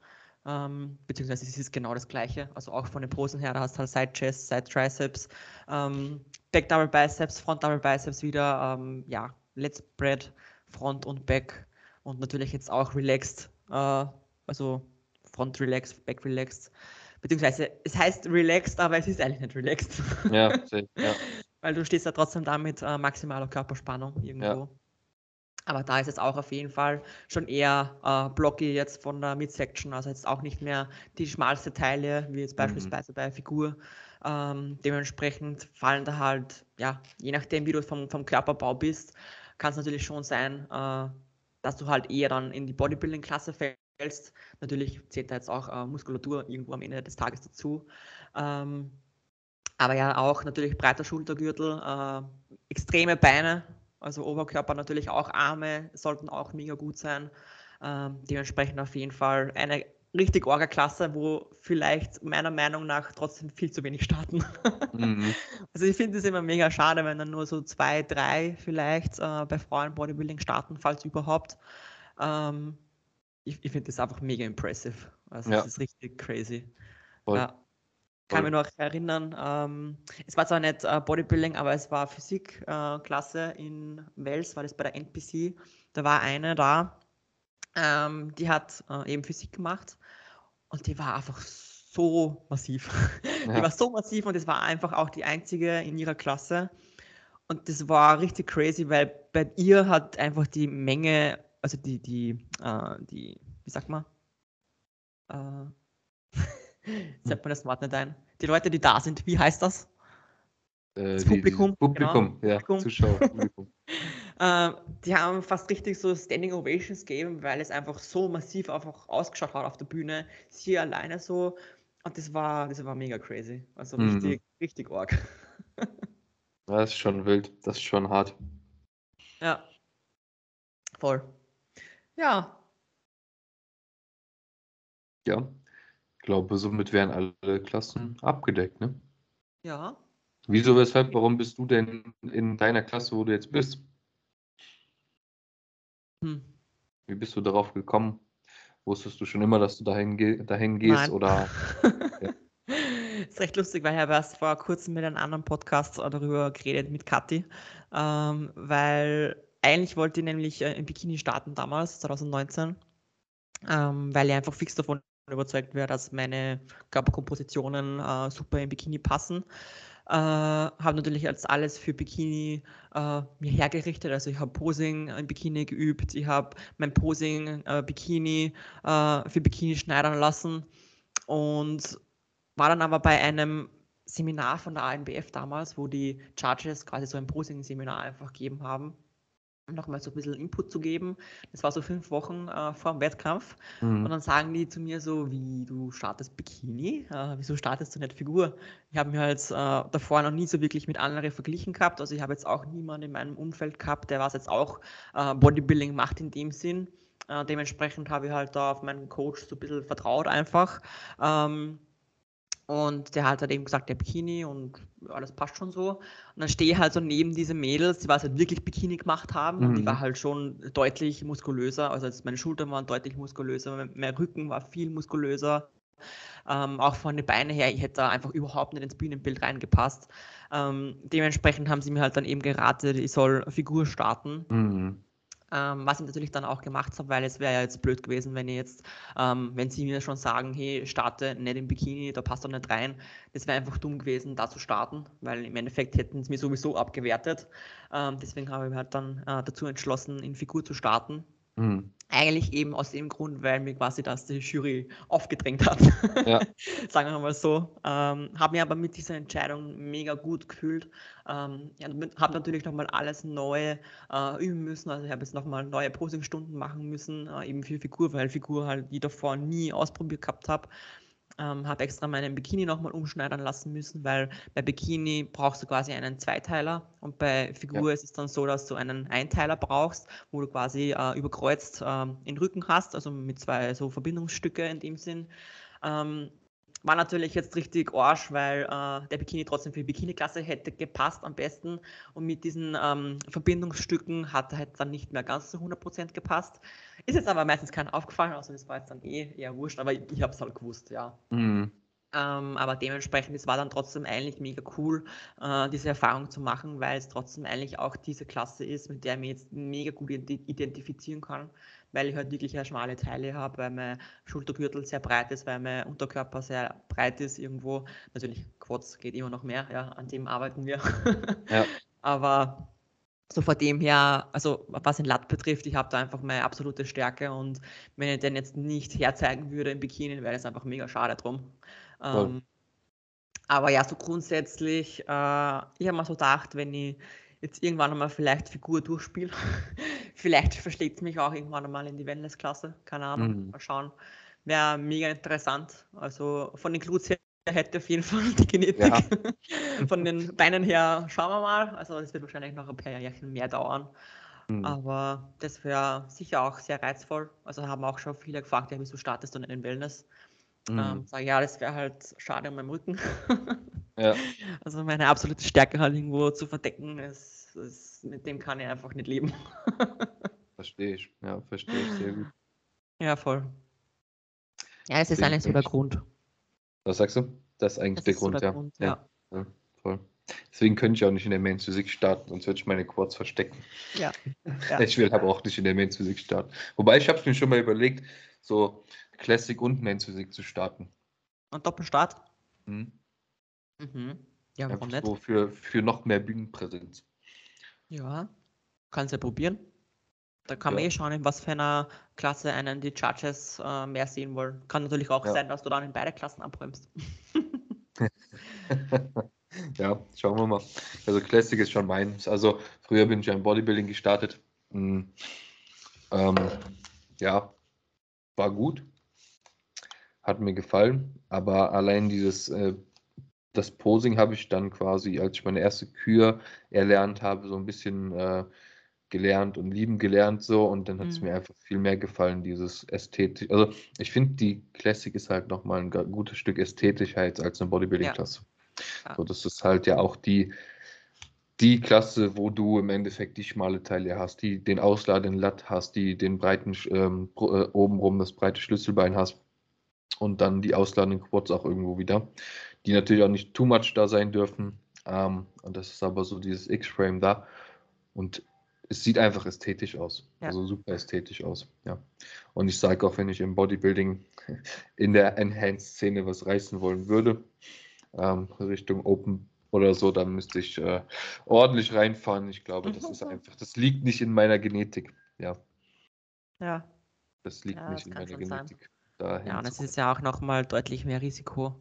ähm, beziehungsweise es ist genau das gleiche, also auch von den Posen her, da hast du halt Side Chest, Side Triceps, ähm, Back Double Biceps, Front Double Biceps wieder, ähm, ja, Let's Spread, Front und Back und natürlich jetzt auch Relaxed, äh, also Front Relaxed, Back Relaxed, beziehungsweise es heißt Relaxed, aber es ist eigentlich nicht Relaxed, ja, safe, ja. weil du stehst ja trotzdem da mit äh, maximaler Körperspannung irgendwo. Aber da ist es auch auf jeden Fall schon eher äh, blocky jetzt von der Midsection, also jetzt auch nicht mehr die schmalste Teile, wie jetzt Mhm. beispielsweise bei Figur. Ähm, dementsprechend fallen da halt, ja, je nachdem, wie du vom, vom Körperbau bist, kann es natürlich schon sein, äh, dass du halt eher dann in die Bodybuilding-Klasse fällst. Natürlich zählt da jetzt auch äh, Muskulatur irgendwo am Ende des Tages dazu. Ähm, aber ja, auch natürlich breiter Schultergürtel, äh, extreme Beine, also Oberkörper natürlich auch, Arme sollten auch mega gut sein. Ähm, dementsprechend auf jeden Fall eine richtig orga Klasse, wo vielleicht meiner Meinung nach trotzdem viel zu wenig starten. Mhm. Also ich finde es immer mega schade, wenn dann nur so zwei, drei vielleicht äh, bei Frauen Bodybuilding starten, falls überhaupt. Ähm, ich ich finde das einfach mega impressive. Also Ja. das ist richtig crazy. Voll. Ja. Kann Voll. mich noch erinnern, ähm, es war zwar nicht äh, Bodybuilding, aber es war Physikklasse äh, in Wels, war das bei der NPC. Da war eine da, ähm, die hat äh, eben Physik gemacht und die war einfach so massiv. Die Ja. war so massiv und es war einfach auch die einzige in ihrer Klasse. Und das war richtig crazy, weil bei ihr hat einfach die Menge, also die, die, äh, die, wie sagt man? Äh, sagt man das Wort nicht ein? Die Leute, die da sind, wie heißt das? Äh, Das die- die- Publikum, Publikum, genau, ja, Publikum. Zuschauer, Publikum. Äh, die haben fast richtig so Standing Ovations gegeben, weil es einfach so massiv einfach ausgeschaut hat auf der Bühne. Sie alleine so. Und das war, das war mega crazy. Also Mhm. richtig, richtig arg. Das ist schon wild, das ist schon hart. Ja. Voll. Ja. Ja, ich glaube, somit wären alle Klassen abgedeckt, ne? Ja. Wieso, weshalb, warum bist du denn in deiner Klasse, wo du jetzt bist? Hm. Wie bist du darauf gekommen? Wusstest du schon immer, dass du dahin, ge dahin gehst Nein. oder? ist recht lustig, weil ich habe erst vor kurzem mit einem anderen Podcast darüber geredet mit Kathi, ähm, weil eigentlich wollte ich nämlich äh, im Bikini starten damals, 2019, ähm, weil ich einfach fix davon überzeugt wäre, dass meine Körperkompositionen äh, super im Bikini passen. Äh, habe natürlich als alles für Bikini äh, mir hergerichtet. Also ich habe Posing im Bikini geübt, ich habe mein Posing äh, Bikini äh, für Bikini schneidern lassen und war dann aber bei einem Seminar von der ANBF damals, wo die Judges quasi so ein Posing-Seminar einfach gegeben haben, nochmal so ein bisschen Input zu geben. Das war so fünf Wochen äh, vor dem Wettkampf. Und Mhm. dann sagen die zu mir so, wie du startest Bikini, äh, wieso startest du nicht Figur? Ich habe mir halt äh, davor noch nie so wirklich mit anderen verglichen gehabt. Also ich habe jetzt auch niemanden in meinem Umfeld gehabt, der was jetzt auch äh, Bodybuilding macht in dem Sinn. Äh, dementsprechend habe ich halt da auf meinen Coach so ein bisschen vertraut einfach. Ähm, und der hat halt eben gesagt, der Bikini und alles passt schon so. Und dann stehe ich halt so neben diese Mädels, die was halt wirklich Bikini gemacht haben. Und die Mhm. war halt schon deutlich muskulöser. Also meine Schultern waren deutlich muskulöser, mein, mein Rücken war viel muskulöser. Ähm, auch von den Beinen her, ich hätte da einfach überhaupt nicht ins Bühnenbild reingepasst. Ähm, dementsprechend haben sie mir halt dann eben geraten, ich soll Figur starten. Mhm. Ähm, was ich natürlich dann auch gemacht habe, weil es wäre ja jetzt blöd gewesen, wenn ich jetzt, ähm, wenn sie mir schon sagen, hey, starte nicht im Bikini, da passt doch nicht rein. Das wäre einfach dumm gewesen, da zu starten, weil im Endeffekt hätten sie mir sowieso abgewertet. Ähm, deswegen habe ich mich halt dann äh, dazu entschlossen, in Figur zu starten. Mhm. Eigentlich eben aus dem Grund, weil mir quasi das die Jury aufgedrängt hat. Ja. Sagen wir mal so. Ähm, habe mir aber mit dieser Entscheidung mega gut gefühlt. Ähm, ja, habe natürlich nochmal alles neu äh, üben müssen. Also ich habe jetzt nochmal neue Posingstunden machen müssen, äh, eben für Figur, weil Figur halt die davor nie ausprobiert gehabt habe. Ähm, habe extra meinen Bikini nochmal umschneidern lassen müssen, weil bei Bikini brauchst du quasi einen Zweiteiler und bei Figur ist es dann so, dass du einen Einteiler brauchst, wo du quasi äh, überkreuzt ähm, den Rücken hast, also mit zwei so Verbindungsstücke in dem Sinn. Ähm, war natürlich jetzt richtig Arsch, weil äh, der Bikini trotzdem für die Bikini-Klasse hätte gepasst am besten. Und mit diesen ähm, Verbindungsstücken hat er halt dann nicht mehr ganz zu 100% gepasst. Ist jetzt aber meistens keiner aufgefallen, also das war jetzt dann eh eher wurscht, aber ich, ich habe es halt gewusst, ja. Mhm. Ähm, aber dementsprechend, es war dann trotzdem eigentlich mega cool, äh, diese Erfahrung zu machen, weil es trotzdem eigentlich auch diese Klasse ist, mit der ich mich jetzt mega gut ident- identifizieren kann, weil ich halt wirklich eine schmale Teile habe, weil mein Schultergürtel sehr breit ist, weil mein Unterkörper sehr breit ist irgendwo. Natürlich, Quads geht immer noch mehr, ja, an dem arbeiten wir. Ja. Aber so von dem her, also was den Latt betrifft, ich habe da einfach meine absolute Stärke und wenn ich den jetzt nicht herzeigen würde im Bikini, wäre das einfach mega schade drum. Voll. Ähm, aber ja, so grundsätzlich, äh, ich habe mir so gedacht, wenn ich jetzt irgendwann einmal vielleicht Figur durchspiele, vielleicht versteht es mich auch irgendwann einmal in die Wellness-Klasse, keine Ahnung, Mhm. mal schauen. Wäre mega interessant. Also von den Glutes her hätte auf jeden Fall die Genetik. Ja. Von den Beinen her schauen wir mal. Also es wird wahrscheinlich noch ein paar Jährchen mehr dauern. Mhm. Aber das wäre sicher auch sehr reizvoll. Also haben auch schon viele gefragt, ja, wieso startest du nicht in Wellness? Mhm. Ähm, sag, ja, das wäre halt schade um meinen Rücken. Ja. Also meine absolute Stärke halt irgendwo zu verdecken, ist, ist, mit dem kann ich einfach nicht leben. Verstehe ich. Ja, verstehe ich sehr gut. Ja, voll. Ja, es ist eigentlich so der Grund. Was sagst du? Das ist eigentlich Das der ist so Grund, der ja. Grund, ja. ja. ja. Voll. Deswegen könnte ich auch nicht in der Men's Physik starten, sonst würde ich meine Quads verstecken. Ja. Ja. Ich will aber auch nicht in der Men's Physik starten. Wobei ich habe mir schon mal überlegt, so Classic und Men's Physik zu starten. Und? Doppelstart? Mhm. Ja, warum nicht? so für, für noch mehr Bühnenpräsenz. Ja, kannst ja probieren. Da kann man Ja. eh schauen, in was für einer Klasse einen die Judges äh, mehr sehen wollen. Kann natürlich auch Ja. sein, dass du dann in beide Klassen abräumst. Ja, schauen wir mal. Also Classic ist schon meins. Also früher bin ich ja im Bodybuilding gestartet. Mm, Ähm, ja, war gut. Hat mir gefallen. Aber allein dieses, äh, das Posing habe ich dann quasi, als ich meine erste Kür erlernt habe, so ein bisschen äh, gelernt und lieben gelernt so. Und dann hat es Mhm. mir einfach viel mehr gefallen, dieses Ästhetik. Also ich finde, die Classic ist halt nochmal ein gutes Stück ästhetischer als eine Bodybuilding-Klasse. Ja. So, das ist halt ja auch die, die Klasse, wo du im Endeffekt die schmale Taille hast, die den ausladenden Latt hast, die den breiten, ähm, äh, obenrum das breite Schlüsselbein hast und dann die ausladenden Quads auch irgendwo wieder, die natürlich auch nicht too much da sein dürfen. Ähm, und das ist aber so dieses X-Frame da und es sieht einfach ästhetisch aus, Ja. also super ästhetisch aus, ja. Und ich sage auch, wenn ich im Bodybuilding in der Enhanced-Szene was reißen wollen würde, ähm, Richtung Open oder so, dann müsste ich äh, ordentlich reinfahren. Ich glaube, das ist einfach, das liegt nicht in meiner Genetik. Ja, Ja. das liegt Ja, nicht das in meiner. Genetik. Ja, und es ist ja auch nochmal deutlich mehr Risiko.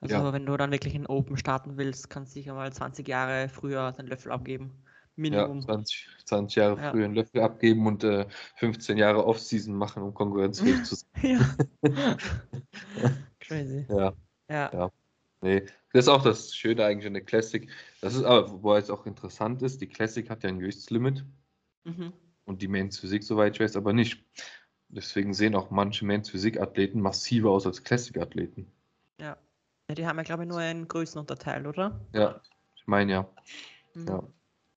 Also Ja. wenn du dann wirklich in Open starten willst, kannst du sicher mal 20 Jahre früher den Löffel abgeben. Minimum. ja, 20, 20 Jahre Ja. früher einen Löffel abgeben und äh, 15 Jahre Off-Season machen, um konkurrenzfähig zu sein. Ja. Crazy. Ja, Ja. Nee. Das ist auch das Schöne eigentlich an der Classic. Das ist aber, wobei es auch interessant ist, die Classic hat ja ein Gewichtslimit. Mhm. und die Men's Physik, soweit ich weiß, aber nicht. Deswegen sehen auch manche Men's Physik-Athleten massiver aus als Classic-Athleten. Ja. ja. Die haben ja, glaube ich, nur einen Größenunterteil, oder? Ja, ich meine ja. Mhm. ja.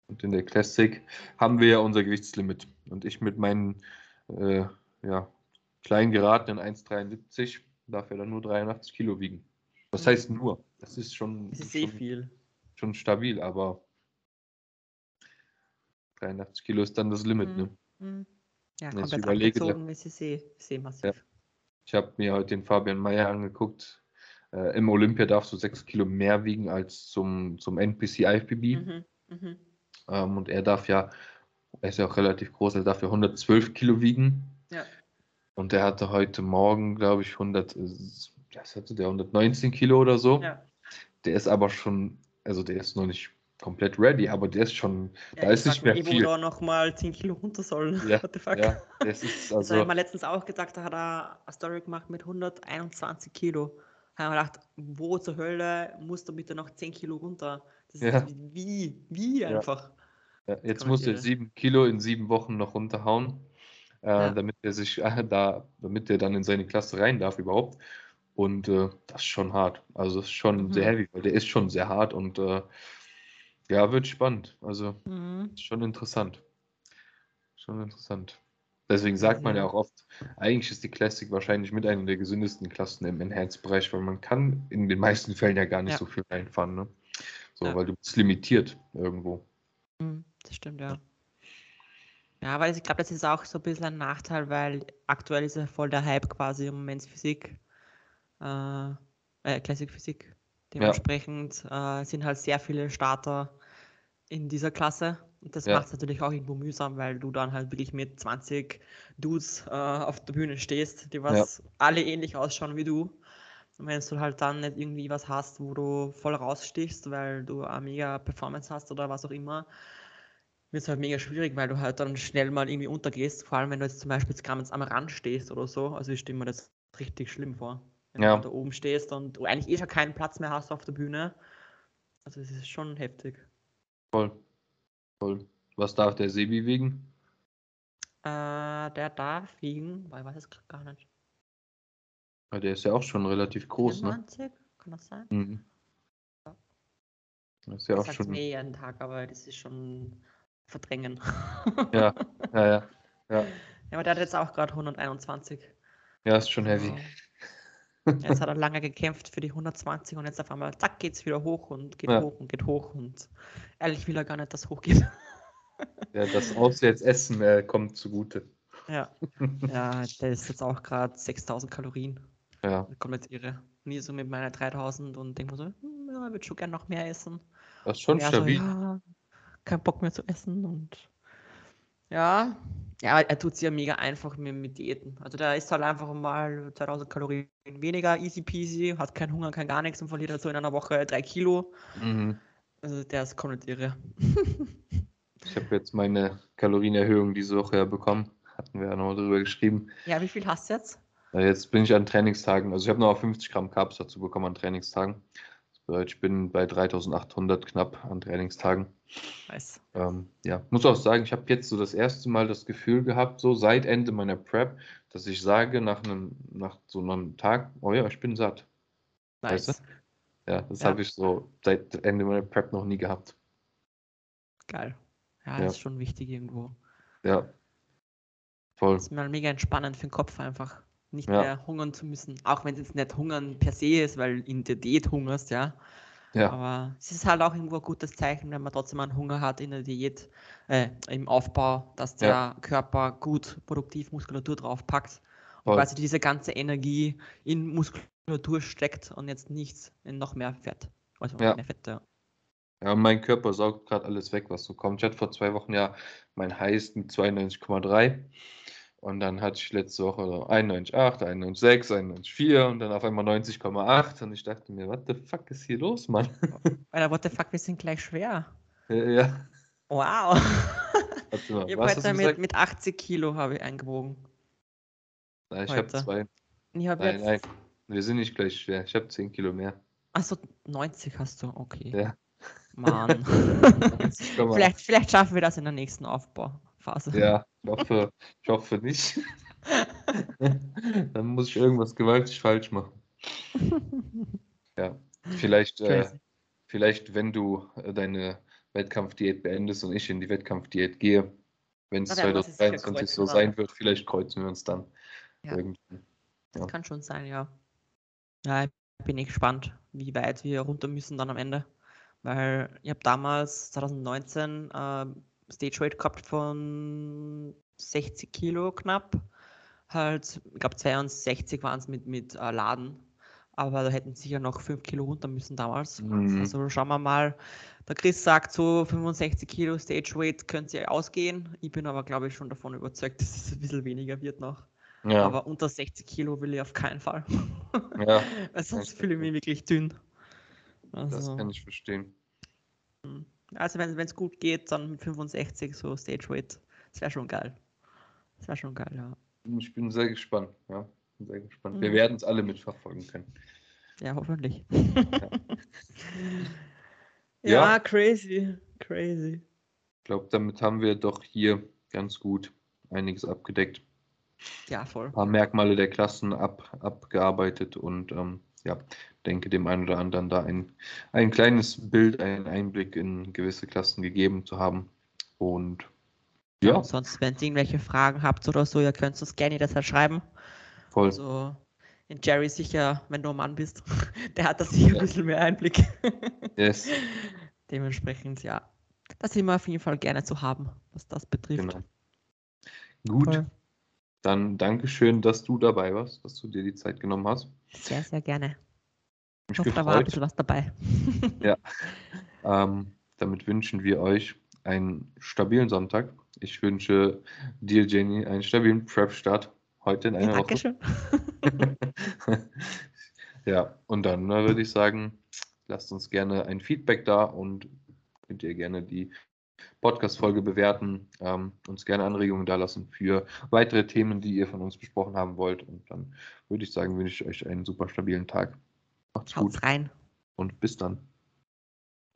Und in der Classic haben wir ja unser Gewichtslimit. Und ich mit meinen äh, ja, klein geratenen 1,73 darf ja dann nur 83 Kilo wiegen. Was heißt nur? Das ist schon, Das ist eh schon, viel. schon stabil, aber 83 Kilo ist dann das Limit. Mhm. Ne? Mhm. Ja, Wenn ich überlege, abgezogen, ist sie sehr, sehr massiv. Ich habe mir heute den Fabian Mayer angeguckt. Äh, Im Olympia darfst du 6 Kilo mehr wiegen als zum, zum NPC IFBB. Mhm. Mhm. Ähm, und er darf ja, er ist ja auch relativ groß, er darf ja 112 Kilo wiegen. Ja. Und er hatte heute Morgen, glaube ich, 100, äh, was hatte der, 119 Kilo oder so. Ja. Der ist aber schon, also der ist noch nicht komplett ready, aber der ist schon, Ja, da ist nicht mehr eh, viel. Wo da nochmal 10 Kilo runter sollen. Ja, What the fuck? ja, das ist Das habe also, ich mir letztens auch gedacht, da hat er eine Story gemacht mit 121 Kilo. Da habe ich mir gedacht, wo zur Hölle muss da bitte noch 10 Kilo runter? Das Ja. ist wie, wie einfach. Ja, jetzt muss er irre. sieben Kilo in sieben Wochen noch runterhauen, äh, damit er sich äh, da, damit er dann in seine Klasse rein darf überhaupt. Und äh, das ist schon hart. Also das ist schon Mhm. sehr heavy, weil der ist schon sehr hart und äh, ja, wird spannend. Also Mhm. schon interessant. Schon interessant. Deswegen sagt man ja auch oft, eigentlich ist die Classic wahrscheinlich mit einer der gesündesten Klassen im Enhanced-Bereich, weil man kann in den meisten Fällen ja gar nicht Ja. so viel reinfahren. Ne? So, Ja. weil du bist limitiert irgendwo. Mhm, Das stimmt, ja. Ja, aber ich glaube, das ist auch so ein bisschen ein Nachteil, weil aktuell ist ja voll der Hype quasi um Men's Physik, äh, äh, Classic Physik. Dementsprechend äh, sind halt sehr viele Starter in dieser Klasse. Und das Ja. macht es natürlich auch irgendwo mühsam, weil du dann halt wirklich mit 20 Dudes äh, auf der Bühne stehst, die was alle ähnlich ausschauen wie du. Und wenn du halt dann nicht irgendwie was hast, wo du voll rausstichst, weil du eine mega Performance hast oder was auch immer, wird es halt mega schwierig, weil du halt dann schnell mal irgendwie untergehst. Vor allem, wenn du jetzt zum Beispiel jetzt ganz am Rand stehst oder so. Also ich stelle mir das richtig schlimm vor. Wenn Ja. du da oben stehst und du eigentlich eh schon keinen Platz mehr hast auf der Bühne. Also es ist schon heftig. Voll. Voll. Was darf der Sebi wiegen? Äh, der darf wiegen, weil ich weiß es grad gar nicht. Ja, der ist ja auch schon relativ groß, ne? 94? Kann das sein? Mhm. Ja. Das ist ja Ich auch schon. eh jeden Tag, aber das ist schon verdrängen. Ja, ja, ja. Ja, Ja, aber der hat jetzt auch gerade 121. ja ist schon heavy. Jetzt hat er lange gekämpft für die 120 und jetzt auf einmal, zack, geht's wieder hoch und geht Ja. hoch und geht hoch und ehrlich will er gar nicht, dass es hochgeht. Ja, das Auswärtsessen äh, kommt zugute. Ja, ja der ist jetzt auch gerade 6000 Kalorien. Ja, Komplett irre. Nie so mit meiner 3000 und denke mir so, hm, ja, ich würde schon gern noch mehr essen. das ist schon er so, stabil. ja, keinen Bock mehr zu essen und ja, ja, er tut es ja mega einfach mit, mit Diäten. Also der isst halt einfach mal 2000 Kalorien weniger, easy peasy, hat keinen Hunger, kein gar nichts und verliert halt so in einer Woche drei Kilo. Mhm. Also der ist komplett irre. Ich habe jetzt meine Kalorienerhöhung diese Woche ja bekommen. Hatten wir ja noch drüber geschrieben. Ja, wie viel hast du jetzt? Ja, Jetzt bin ich an Trainingstagen, also ich habe noch 50 Gramm Carbs dazu bekommen an Trainingstagen. Das bedeutet, ich bin bei 3800 knapp an Trainingstagen. Weiß. Ähm, ja, muss auch sagen, ich habe jetzt so das erste Mal das Gefühl gehabt, so seit Ende meiner Prep, dass ich sage nach einem, nach so einem Tag, oh ja, ich bin satt. Weißt Nice. Ja, das Ja. habe ich so seit Ende meiner Prep noch nie gehabt. Geil. Ja, Ja. ist schon wichtig irgendwo. Ja. Voll. ist mal mega entspannend für den Kopf einfach. Nicht Ja. mehr hungern zu müssen. Auch wenn es jetzt nicht hungern per se ist, weil in der Diät hungerst, ja. Ja, Aber es ist halt auch irgendwo ein gutes Zeichen, wenn man trotzdem einen Hunger hat in der Diät, äh, im Aufbau, dass der Ja. Körper gut produktiv Muskulatur draufpackt und voll. quasi diese ganze Energie in Muskulatur steckt und jetzt nichts in noch mehr Fett. Also Ja. mehr Fett, ja. Ja, mein Körper saugt gerade alles weg, was so kommt. Ich hatte vor zwei Wochen ja mein Highest mit 92,3 und dann hatte ich letzte Woche so 91,8, 91,6, 91,4 und dann auf einmal 90,8 und ich dachte mir, what the fuck ist hier los, Mann? Alter, what the fuck, wir sind gleich schwer. Ja. Wow. Mal, Ich habe heute mit, mit 80 Kilo habe ich eingewogen. Nein, ich habe zwei. Ich habe Nein, nein, wir sind nicht gleich schwer. Ich habe 10 Kilo mehr. Achso, 90 hast du, okay. Ja. Mann. 90,8. vielleicht, vielleicht schaffen wir das in der nächsten Aufbauphase. Ja, ich hoffe, ich hoffe nicht. Dann muss ich irgendwas gewaltig falsch machen. Ja, vielleicht, äh, vielleicht, wenn du äh, deine Wettkampfdiät beendest und ich in die Wettkampfdiät gehe, wenn es Na, dann muss ich sicher 2023 so sein wird, vielleicht kreuzen wir uns dann Ja. irgendwie. Das ja. kann schon sein, ja. Ja, ich bin eh gespannt, wie weit wir runter müssen dann am Ende. Weil ich habe damals 2019 ähm, Stage Weight gehabt von 60 Kilo knapp. Halt, ich glaube 62 waren es mit, mit äh, Laden. Aber da hätten sicher noch 5 Kilo runter müssen damals. Mhm. Also schauen wir mal. Der Chris sagt so 65 Kilo Stage Weight könnte ja ausgehen. Ich bin aber glaube ich schon davon überzeugt, dass es ein bisschen weniger wird noch. Ja, Aber unter 60 Kilo will ich auf keinen Fall. ja, Weil sonst fühle ich mich wirklich dünn. das Also, kann ich verstehen. Also wenn es gut geht, dann mit 65 so Stage Weight. Das wäre schon geil. Das wäre schon geil, ja. Ich bin sehr gespannt. Ja, bin sehr gespannt. Wir Mhm. werden es alle mitverfolgen können. Ja, hoffentlich. Ja. ja, crazy. Crazy. Ich glaube, damit haben wir doch hier ganz gut einiges abgedeckt. Ja, voll. Ein paar Merkmale der Klassen ab, abgearbeitet und ähm, ja, denke dem einen oder anderen da ein, ein kleines Bild, einen Einblick in gewisse Klassen gegeben zu haben. Und ja, Und sonst, wenn ihr irgendwelche Fragen habt oder so, ihr könnt uns gerne das schreiben. voll. Also, in Jerry sicher, wenn du ein Mann bist, der hat da sicher ein bisschen mehr Einblick. Yes, Dementsprechend, ja. Das sind wir auf jeden Fall gerne zu haben, was das betrifft. genau. Gut, Voll. dann Dankeschön, dass du dabei warst, dass du dir die Zeit genommen hast. Sehr, sehr gerne. Ich hoffe, da war ein bisschen was dabei. Ähm, damit wünschen wir euch einen stabilen Sonntag. Ich wünsche dir, Jenny, einen stabilen Prep-Start heute in Ja, einer Woche. Dankeschön. ja, und dann äh, würde ich sagen, lasst uns gerne ein Feedback da und könnt ihr gerne die Podcast-Folge bewerten, ähm, uns gerne Anregungen da lassen für weitere Themen, die ihr von uns besprochen haben wollt. Und dann würde ich sagen, wünsche ich euch einen super stabilen Tag. Macht's gut Haut's rein. und bis dann.